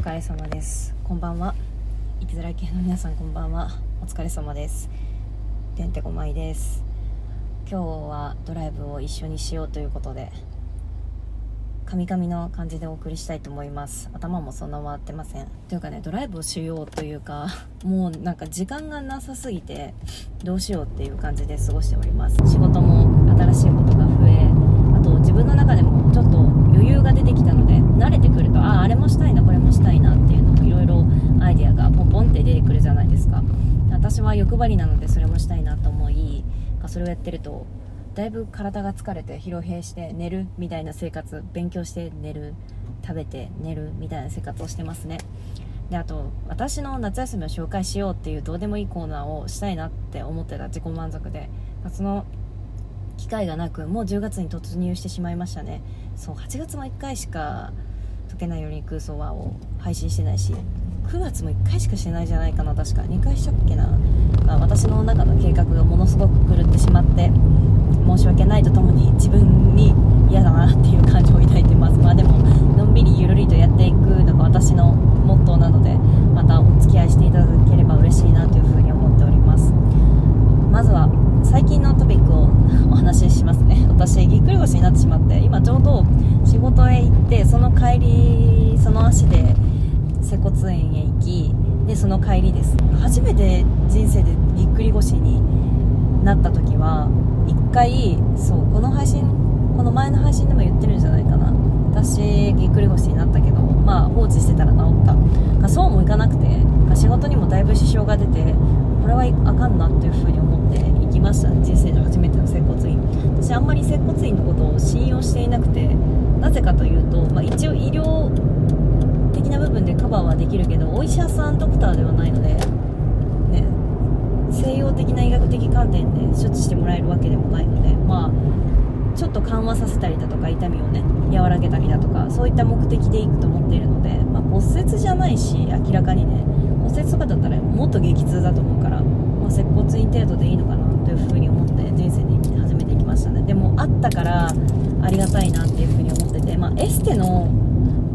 疲れ様です。こんばんは。生きづらい系の皆さんこんばんは。お疲れ様です。てんてこまいです。今日はドライブを一緒にしようということでカミカミの感じでお送りしたいと思います。頭もそんな回ってません。というかねドライブをしようというかもうなんか時間がなさすぎてどうしようっていう感じで過ごしております。仕事も新しいことが増えあと自分の中でもちょっと余裕が出てきたので慣れてくるとあああれもしたいなこれもしたいなっていうのもいろいろアイデアがポンポンって出てくるじゃないですか。私は欲張りなのでそれもしたいなと思いそれをやってるとだいぶ体が疲れて疲労兵して寝るみたいな生活勉強して寝る食べて寝るみたいな生活をしてますね。であと私の夏休みを紹介しようっていうどうでもいいコーナーをしたいなって思ってた自己満足で。その機会がなくもう10月に突入してしまいましたね。そう8月も1回しか解けないように空想はを配信してないし9月も1回しかしてないじゃないかな確か。2回したっけな。私の中の計画がものすごく狂ってしまって申し訳ないとともに自分に嫌だなっていう感情を抱いてます。まあでものんびりゆるりとやっていくのが私のモットーなのでまたお付き合いしていただければ嬉しいなというふうに思っております。まずは最近のトピックをお話ししますね。私ぎっくり腰になってしまって今ちょうど仕事へ行ってその帰りその足で接骨院へ行きでその帰りです。初めて人生でぎっくり腰になった時は1回そうこの配信この前の配信でも言ってるんじゃないかな。私ぎっくり腰になったけどまあ放置してたら治った。そうもいかなくて仕事にもだいぶ支障が出てれはあかんなっていうふうに思って行きました人生で初めての接骨院。私あんまり接骨院のことを信用していなくてなぜかというと、まあ、一応医療的な部分でカバーはできるけどお医者さんドクターではないので、ね、西洋的な医学的観点で処置してもらえるわけでもないのでまあちょっと緩和させたりだとか痛みをね和らげたりだとかそういった目的でいくと思っているので、まあ、骨折じゃないし明らかにね骨折とかだったらもっと激痛だと思うから、まあ、接骨院程度でいいのかなというふうに思って人生で初めて行きましたね。でもあったからありがたいなっていうふうに思ってて、まあ、エステの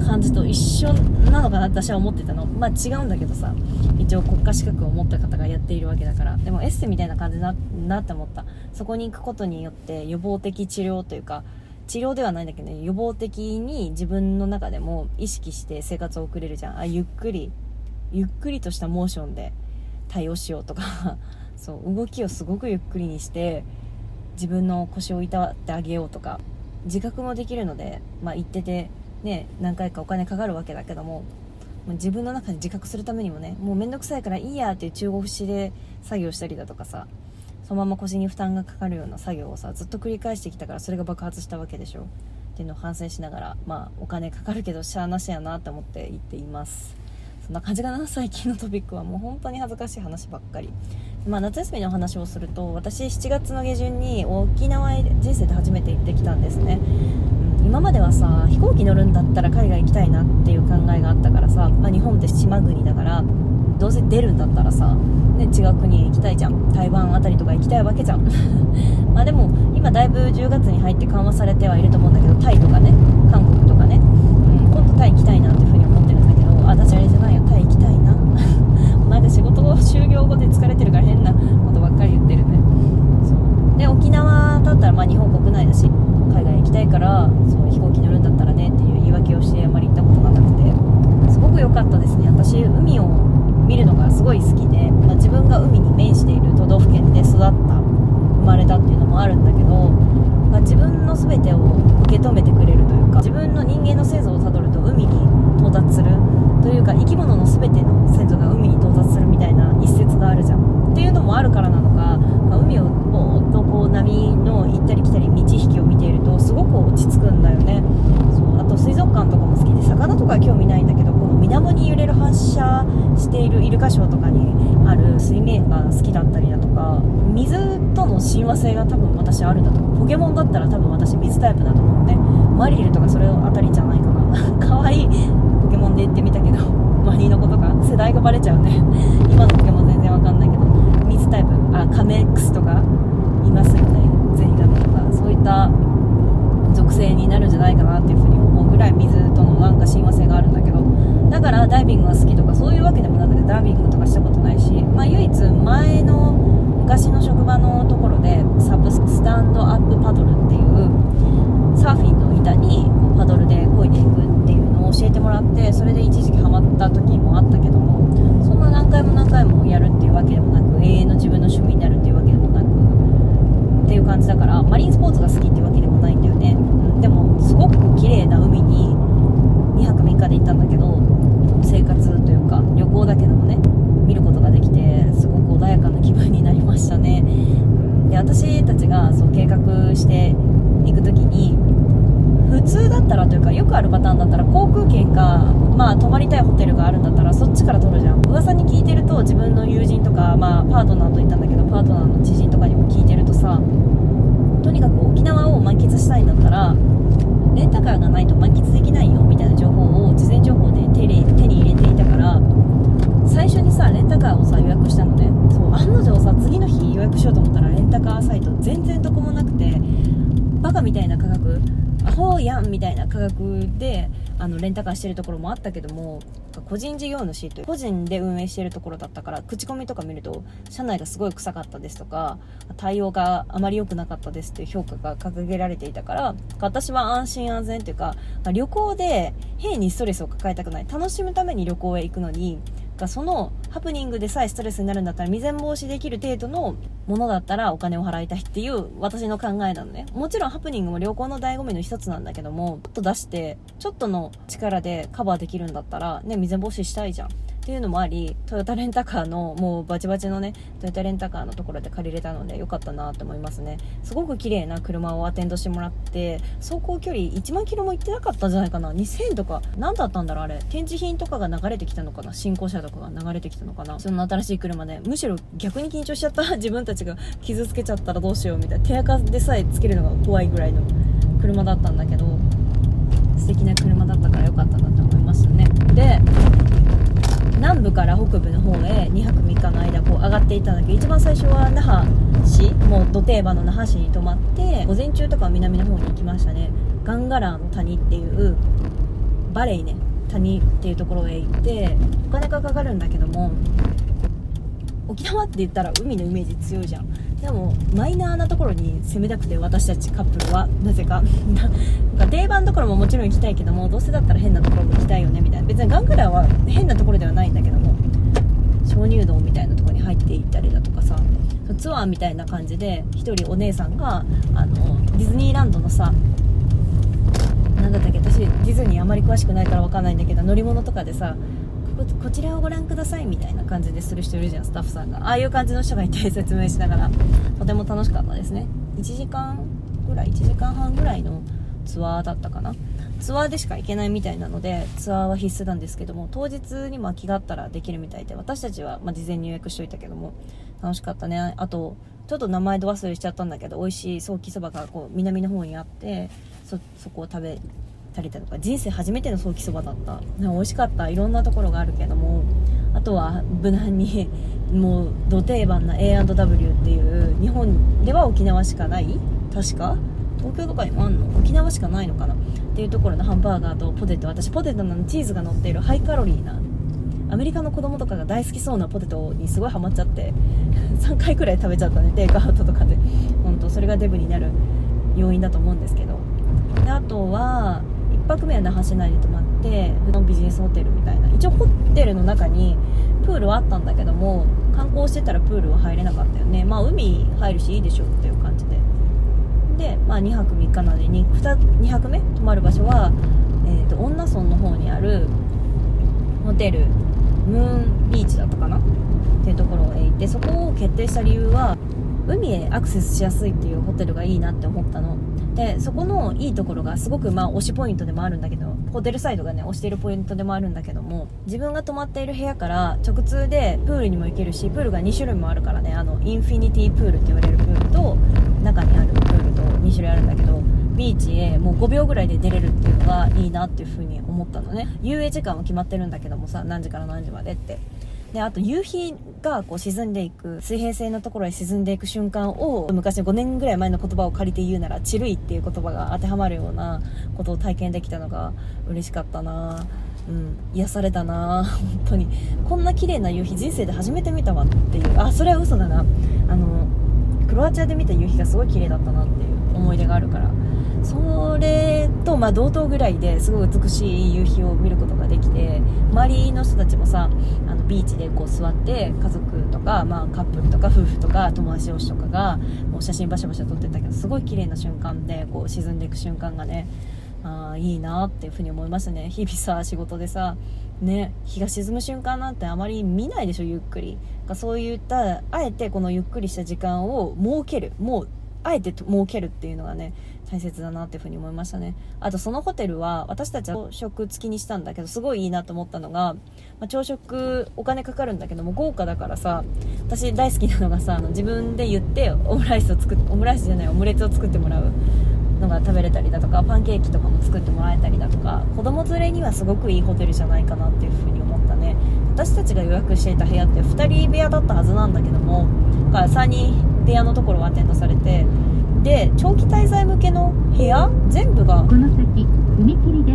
感じと一緒なのかな私は思ってたの。まあ違うんだけどさ一応国家資格を持った方がやっているわけだから。でもエステみたいな感じだなって思った。そこに行くことによって予防的治療というか治療ではないんだけどね予防的に自分の中でも意識して生活を送れるじゃん。あゆっくりゆっくりとしたモーションで対応しようとか そう動きをすごくゆっくりにして自分の腰をいたわってあげようとか自覚もできるので、まあ、行っててね、何回かお金かかるわけだけども自分の中で自覚するためにもねもう面倒くさいからいいやっていう中国節で作業したりだとかさそのまま腰に負担がかかるような作業をさずっと繰り返してきたからそれが爆発したわけでしょ。っていうのを反省しながらまあお金かかるけどしゃあなしやなって思って言っています。そんな感じかな最近のトピックは。もう本当に恥ずかしい話ばっかり。まあ夏休みの話をすると私7月の下旬に沖縄へ人生で初めて行ってきたんですね。うん今まではさ飛行機乗るんだったら海外行きたいなっていう考えがあったからさ、まあ、日本って島国だからどうせ出るんだったらさ、ね、違う国へ行きたいじゃん。台湾あたりとか行きたいわけじゃん。まあでも今だいぶ10月に入って緩和されてはいると思うんだけどタイとかね韓国とかね、うん、今度タイ行きたいなっていうふうに思ってるんだけど私あれじゃないよタイ行きたいななんか仕事終業語で疲れてるから変なことばっかり言ってるねそう。で沖縄だったらまあ日本国内だし海外行きたいからそう飛行機乗るんだったらねっていう言い訳をしてあまり行ったことがなくてすごく良かったですね私海を見るのがすごい好きで、まあ、自分が海に面している都道府県で育った生まれたっていうのもあるんだけど、まあ、自分の全てを受け止めてくれるというか自分の人間の先祖をたどると海に到達するというか生き物の全ての先祖が海に到達するみたいな一節があるじゃんっていうのもあるからなのか、まあ、海をぼーっとこう波の行ったり来たり満ち引きを見ているとすごく落ち着くんだよねそうあと水族館とかも好きで魚とかは興味ないんだけどこの水面に揺れる反射しているイルカショーとかにある水面が好きだったりだとか水との親和性が多分私あるんだと思う。ポケモンだったら多分私水タイプだと思うねマリリルとかそれあたりじゃないかな。可愛いポケモンで言ってみたけど マリの子とか世代がバレちゃうね。今のポケモン全然わかんないけど水タイプあカメックスとかいますよね。ゼニガメとかそういった属性になるんじゃないかなっていうふうに思う。ぐらい水とのなんか親和性があるんだけどだからダイビングが好きとかそういうわけでもなくてダービングとかしたことないし、まあ、唯一前の昔の職場のところでサブスタンドアップパドルっていうサーフィンの板にパドルで漕いでいくっていうのを教えてもらってそれで一時期ハマった時もあったけどもそんな何回も何回もやるっていうわけでもなく永遠の自分の趣味になるっていうわけでもなくっていう感じだからマリンスポーツが好きっていうわけでもないんだよね、うん、でもすごく綺麗な海に2泊3日で行ったんだけど生活というか旅行だけでもね見ることができてすごく穏やかな気分になりましたね。で私たちがそう計画していく時に普通だったらというかよくあるパターンだったら航空券かまあ泊まりたいホテルがあるんだったらそっちから取るじゃん。噂に聞いてると自分の友人とかまあパートナーと言ったんだけどパートナーの知人とかにも聞いてるとさとにかく沖縄を満喫したいんだったらレンタカーがないと満喫できないよみたいな情報を事前情報で手に手に入れていたから最初にさレンタカーをさ予約したのね。そう案の定さ次の日予約しようと思ったらレンタカーサイト全然どこもなくてカみたいな価格アホやんみたいな価格であのレンタカーしてるところもあったけども個人事業主という個人で運営してるところだったから口コミとか見ると社内がすごい臭かったですとか対応があまり良くなかったですという評価が掲げられていたから私は安心安全というか旅行で変にストレスを抱えたくない。楽しむために旅行へ行くのにがそのハプニングでさえストレスになるんだったら未然防止できる程度のものだったらお金を払いたいっていう私の考えなのね。もちろんハプニングも旅行の醍醐味の一つなんだけどもちょっと出してちょっとの力でカバーできるんだったらね未然防止したいじゃん。っていうのもありトヨタレンタカーのもうバチバチのねトヨタレンタカーのところで借りれたので良かったなと思いますね。すごく綺麗な車をアテンドしてもらって走行距離1万キロも行ってなかったんじゃないかな。2000とか何だったんだろうあれ。展示品とかが流れてきたのかな。新興車とかが流れてきたのかな。その新しい車でむしろ逆に緊張しちゃった。自分たちが傷つけちゃったらどうしようみたいな。手垢でさえつけるのが怖いぐらいの車だったんだけど素敵な車だったから良かったなと思いましたね。で北部の方へ2泊3日の間こう上がっていったんだけど一番最初は那覇市もう土定番の那覇市に泊まって午前中とかは南の方に行きましたね。ガンガラーの谷っていうバレイね谷っていうところへ行ってお金がかかるんだけども沖縄って言ったら海のイメージ強いじゃん。でもマイナーなところに攻めたくて私たちカップルは。なぜか。なんか定番どころももちろん行きたいけどもどうせだったら変なところも行きたいよねみたいな。別にガングラーは変なところではないんだけども。鍾乳洞みたいなとこに入っていったりだとかさツアーみたいな感じで1人お姉さんがあのディズニーランドのさ何だったっけ私ディズニーあまり詳しくないから分かんないんだけど乗り物とかでさこちらをご覧くださいみたいな感じでする人いるじゃんスタッフさんが。ああいう感じの人がいて説明しながら。とても楽しかったですね。1時間ぐらい1時間半ぐらいのツアーだったかな。ツアーでしか行けないみたいなのでツアーは必須なんですけども当日にま気があったらできるみたいで私たちはま事前に予約しといたけども楽しかったね。あとちょっと名前で忘れしちゃったんだけど美味しいソーキそばがこう南の方にあってそこを食べたりだとか人生初めてのソーキそばだった。美味しかった。いろんなところがあるけどもあとは無難にもうど定番な A&W っていう日本では沖縄しかない確か東京とかにもあんの？沖縄しかないのかな？っていうところのハンバーガーとポテト。私ポテトのチーズが乗っているハイカロリーなアメリカの子供とかが大好きそうなポテトにすごいハマっちゃって3回くらい食べちゃったね。テイクアウトとかで。本当それがデブになる要因だと思うんですけど。であとは1泊目は那覇市内に泊まって普段ビジネスホテルみたいな。一応ホテルの中にプールはあったんだけども観光してたらプールは入れなかったよね。まあ海入るしいいでしょってで、まあ、2泊3日なので 2, 2泊目泊まる場所は、えーと、恩納村の方にあるホテルムーンビーチだったかな？っていうところへ行ってそこを決定した理由は海へアクセスしやすいっていうホテルがいいなって思ったの。でそこのいいところがすごくまあ推しポイントでもあるんだけどホテルサイドがね推しているポイントでもあるんだけども自分が泊まっている部屋から直通でプールにも行けるしプールが2種類もあるからねあのインフィニティプールって言われるプールと中にあるプール2種類あるんだけどビーチへもう5秒ぐらいで出れるっていうのがいいなっていう風に思ったのね。遊泳時間は決まってるんだけどもさ何時から何時までって。であと夕日がこう沈んでいく水平線のところへ沈んでいく瞬間を昔5年ぐらい前の言葉を借りて言うなら「チルい」っていう言葉が当てはまるようなことを体験できたのが嬉しかったな。うん、癒されたな。本当に。こんな綺麗な夕日人生で初めて見たわっていう。あそれは嘘だな。あのクロアチアで見た夕日がすごい綺麗だったなっていう思い出があるからそれと、まあ、同等ぐらいですごい美しい夕日を見ることができて周りの人たちもさあのビーチでこう座って家族とか、まあ、カップルとか夫婦とか友達同士とかがもう写真バシャバシャ撮ってたけどすごい綺麗な瞬間でこう沈んでいく瞬間がねあいいなっていうふうに思いましたね。日々さ仕事でさね日が沈む瞬間なんてあまり見ないでしょゆっくり。そういったあえてこのゆっくりした時間を設ける。もうあえて設けるっていうのがね大切だなっていうふうに思いましたね。あとそのホテルは私たちは朝食付きにしたんだけどすごいいいなと思ったのが、まあ、朝食お金かかるんだけども豪華だからさ私大好きなのがさあの自分で言ってオムライスを作ってオムライスじゃないオムレツを作ってもらう。のが食べれたりだとかパンケーキとかも作ってもらえたりだとか子供連れにはすごくいいホテルじゃないかなっていうふうに思ったね。私たちが予約していた部屋って2人部屋だったはずなんだけども3人部屋のところはアテンドされてで長期滞在向けの部屋？全部がこの先踏切です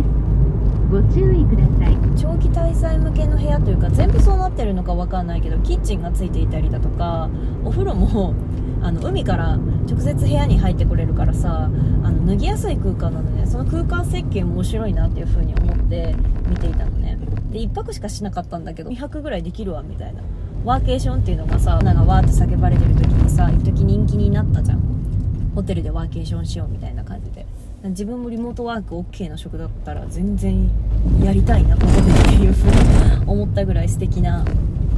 ご注意ください。長期滞在向けの部屋というか全部そうなってるのか分かんないけどキッチンがついていたりだとかお風呂も あの海から直接部屋に入ってこれるからさあの脱ぎやすい空間なので、ね、その空間設計も面白いなっていう風に思って見ていたのね。で1泊しかしなかったんだけど2泊ぐらいできるわみたいな。ワーケーションっていうのがさなんかわーって叫ばれてる時にさ一時人気になったじゃん。ホテルでワーケーションしようみたいな感じ自分もリモートワーク OK の職だったら全然やりたいなここでっていうふうに思ったぐらい素敵な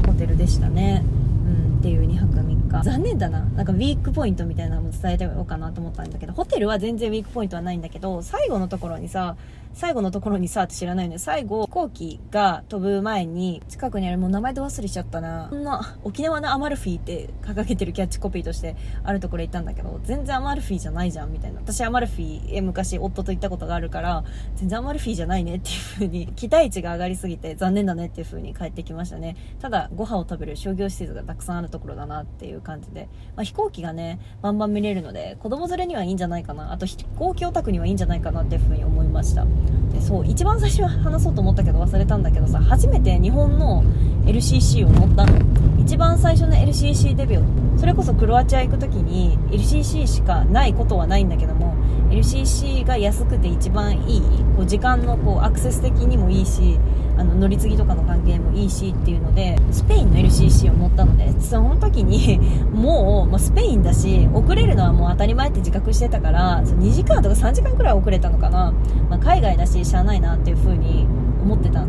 ホテルでしたね。うんっていう2泊3日。残念だな。なんかウィークポイントみたいなのも伝えておこうかなと思ったんだけどホテルは全然ウィークポイントはないんだけど最後のところにさ最後のところにさって知らないので最後飛行機が飛ぶ前に近くにあるもう名前で忘れちゃったな。こんな沖縄のアマルフィって掲げてるキャッチコピーとしてあるところ行ったんだけど全然アマルフィじゃないじゃんみたいな。私アマルフィへ昔夫と行ったことがあるから全然アマルフィじゃないねっていう風に期待値が上がりすぎて残念だねっていう風に帰ってきましたね。ただご飯を食べる商業施設がたくさんあるところだなっていう感じで、まあ、飛行機がねバンバン見れるので子供連れにはいいんじゃないかな。あと飛行機オタクにはいいんじゃないかなっていう風に思いました。でそう一番最初は話そうと思ったけど忘れたんだけどさ初めて日本の LCC を乗ったの。一番最初の LCC デビュー。それこそクロアチア行く時に LCC しかないことはないんだけども LCC が安くて一番いいこう時間のこうアクセス的にもいいしあの乗り継ぎとかの関係もいいしっていうのでスペインの LCC を乗ったのでその時に もう、まあ、スペインだし遅れるのはもう当たり前って自覚してたから2時間とか3時間くらい遅れたのかな、まあ、海外だししゃあないなっていう風に思ってたの。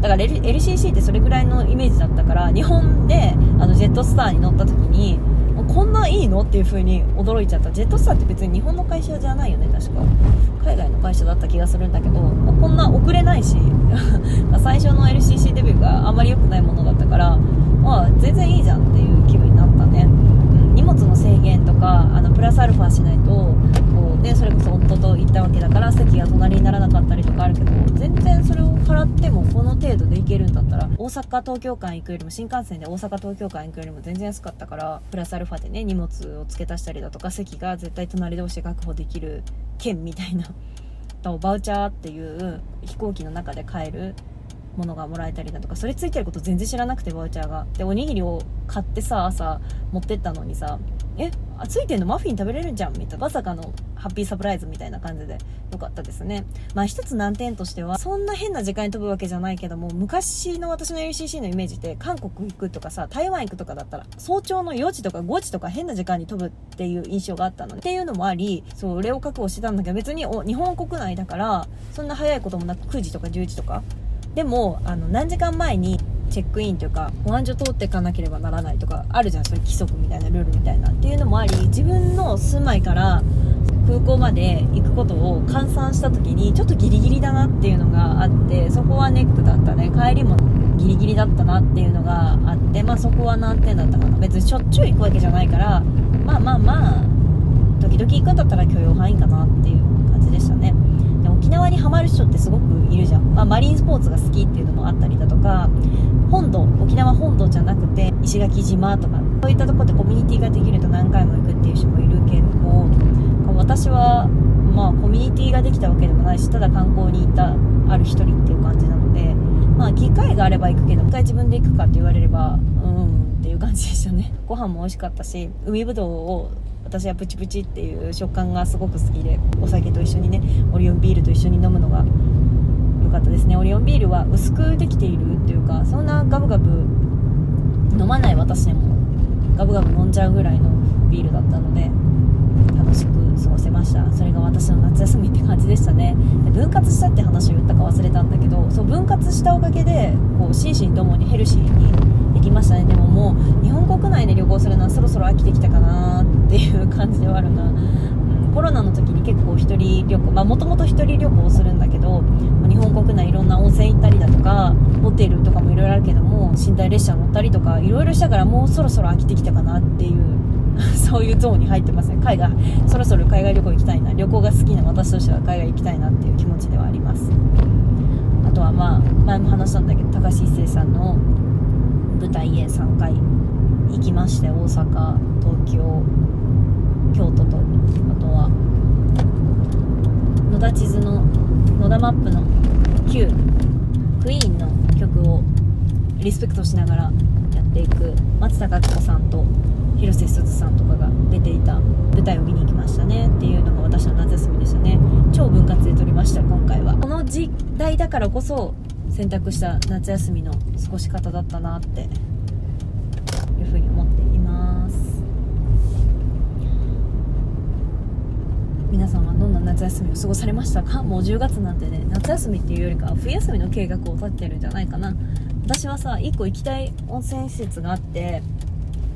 だから LCC ってそれぐらいのイメージだったから日本であのジェットスターに乗った時にこんないいの？っていう風に驚いちゃった。ジェットスターって別に日本の会社じゃないよね確か。海外の会社だった気がするんだけど、まあ、こんな遅れないし 最初の LCC デビューがあんまり良くないものだったからまあ全然いいじゃんっていう気分になったね、うん、荷物の制限とかあのプラスアルファしないとこう、ね、それこそ夫と行ったわけだから席が隣にならなかったりとかあるけど全然それを払ってもこの程度で行けるんだったら大阪東京間行くよりも新幹線で大阪東京間行くよりも全然安かったからプラスアルファでね荷物を付け足したりだとか席が絶対隣同士で確保できる券みたいな。バウチャーっていう飛行機の中で買えるものがもらえたりだとかそれついてること全然知らなくてバウチャーが。でおにぎりを買ってさ朝持ってったのにさえあついてんのマフィン食べれるじゃんみたいなまさかのハッピーサプライズみたいな感じでよかったですね。まあ一つ難点としてはそんな変な時間に飛ぶわけじゃないけども昔の私の LCC のイメージって韓国行くとかさ台湾行くとかだったら早朝の4時とか5時とか変な時間に飛ぶっていう印象があったのでっていうのもありそれを確保してたんだけど別にお日本国内だからそんな早いこともなく9時とか10時とか。でもあの何時間前にチェックインというか保安所通っていかなければならないとかあるじゃんそういう規則みたいなルールみたいなっていうのもあり自分の住まいから空港まで行くことを換算した時にちょっとギリギリだなっていうのがあってそこはネックだったね帰りもギリギリだったなっていうのがあってまあそこは何点だったかな別にしょっちゅう行くわけじゃないからまあまあまあ時々行くんだったら許容範囲かなっていう感じでしたね。で沖縄にはまる人ってすごくいるじゃん、まあ、マリンスポーツが好きっていうのもあったりだとか本土沖縄本土じゃなくて石垣島とかそういったとこでコミュニティができると何回も行くっていう人もいるけども私はまあコミュニティができたわけでもないしただ観光に行ったある一人っていう感じなのでまあ機会があれば行くけど一回自分で行くかって言われればうんっていう感じでしたね。ご飯も美味しかったし海ぶどうを私はプチプチっていう食感がすごく好きでお酒と一緒にねオリオンビールと一緒に飲むのがかったですね。オリオンビールは薄くできているっていうかそんなガブガブ飲まない私でもガブガブ飲んじゃうぐらいのビールだったので楽しく過ごせました。それが私の夏休みって感じでしたね。分割したって話を言ったか忘れたんだけどそう分割したおかげでこう心身ともにヘルシーにできましたね。でももう日本国内で旅行するのはそろそろ飽きてきたかなっていう感じではあるな、うん、コロナの時に結構1人旅行まあもともと1人旅行するんだけど本国内いろんな温泉行ったりだとかホテルとかもいろいろあるけども寝台列車乗ったりとかいろいろしたからもうそろそろ飽きてきたかなっていう そういうゾーンに入ってますね。海外そろそろ海外旅行行きたいな。旅行が好きな私としては海外行きたいなっていう気持ちではあります。あとはまあ前も話したんだけど高橋一生さんの舞台へ3回行きまして大阪東京京都とあとは野田地図の野田マップの旧クイーンの曲をリスペクトしながらやっていく松たか子さんと広瀬すずさんとかが出ていた舞台を見に行きましたねっていうのが私の夏休みでしたね。超分割で撮りました今回は。この時代だからこそ選択した夏休みの過ごし方だったなっていうふうに皆さんはどんな夏休みを過ごされましたか？もう10月なんてね夏休みっていうよりかは冬休みの計画を立ててるんじゃないかな。私はさ1個行きたい温泉施設があって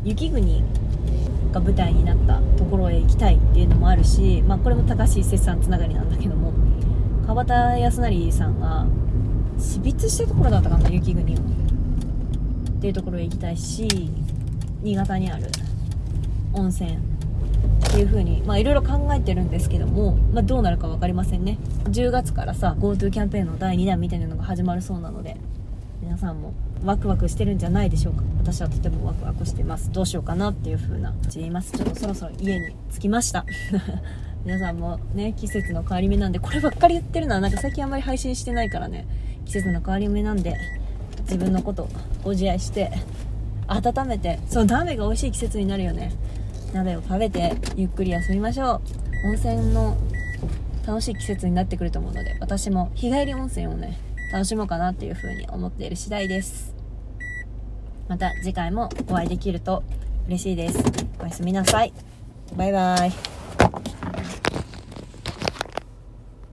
雪国が舞台になったところへ行きたいっていうのもあるし、まあ、これも高橋一生さんつながりなんだけども川端康成さんが死別したところだったかな雪国を。っていうところへ行きたいし新潟にある温泉っていう風にまあいろいろ考えてるんですけども、まあ、どうなるか分かりませんね。10月からさ GoTo キャンペーンの第2弾みたいなのが始まるそうなので皆さんもワクワクしてるんじゃないでしょうか。私はとてもワクワクしてます。どうしようかなっていう風な言います。ちょっとそろそろ家に着きました。皆さんもね季節の変わり目なんでこればっかり言ってるのはなんか最近あんまり配信してないからね。季節の変わり目なんで自分のことご自愛して温めてそう鍋が美味しい季節になるよね。鍋を食べてゆっくり休みましょう。温泉の楽しい季節になってくると思うので私も日帰り温泉をね楽しもうかなっていうふうに思っている次第です。また次回もお会いできると嬉しいです。おやすみなさい。バイバイ。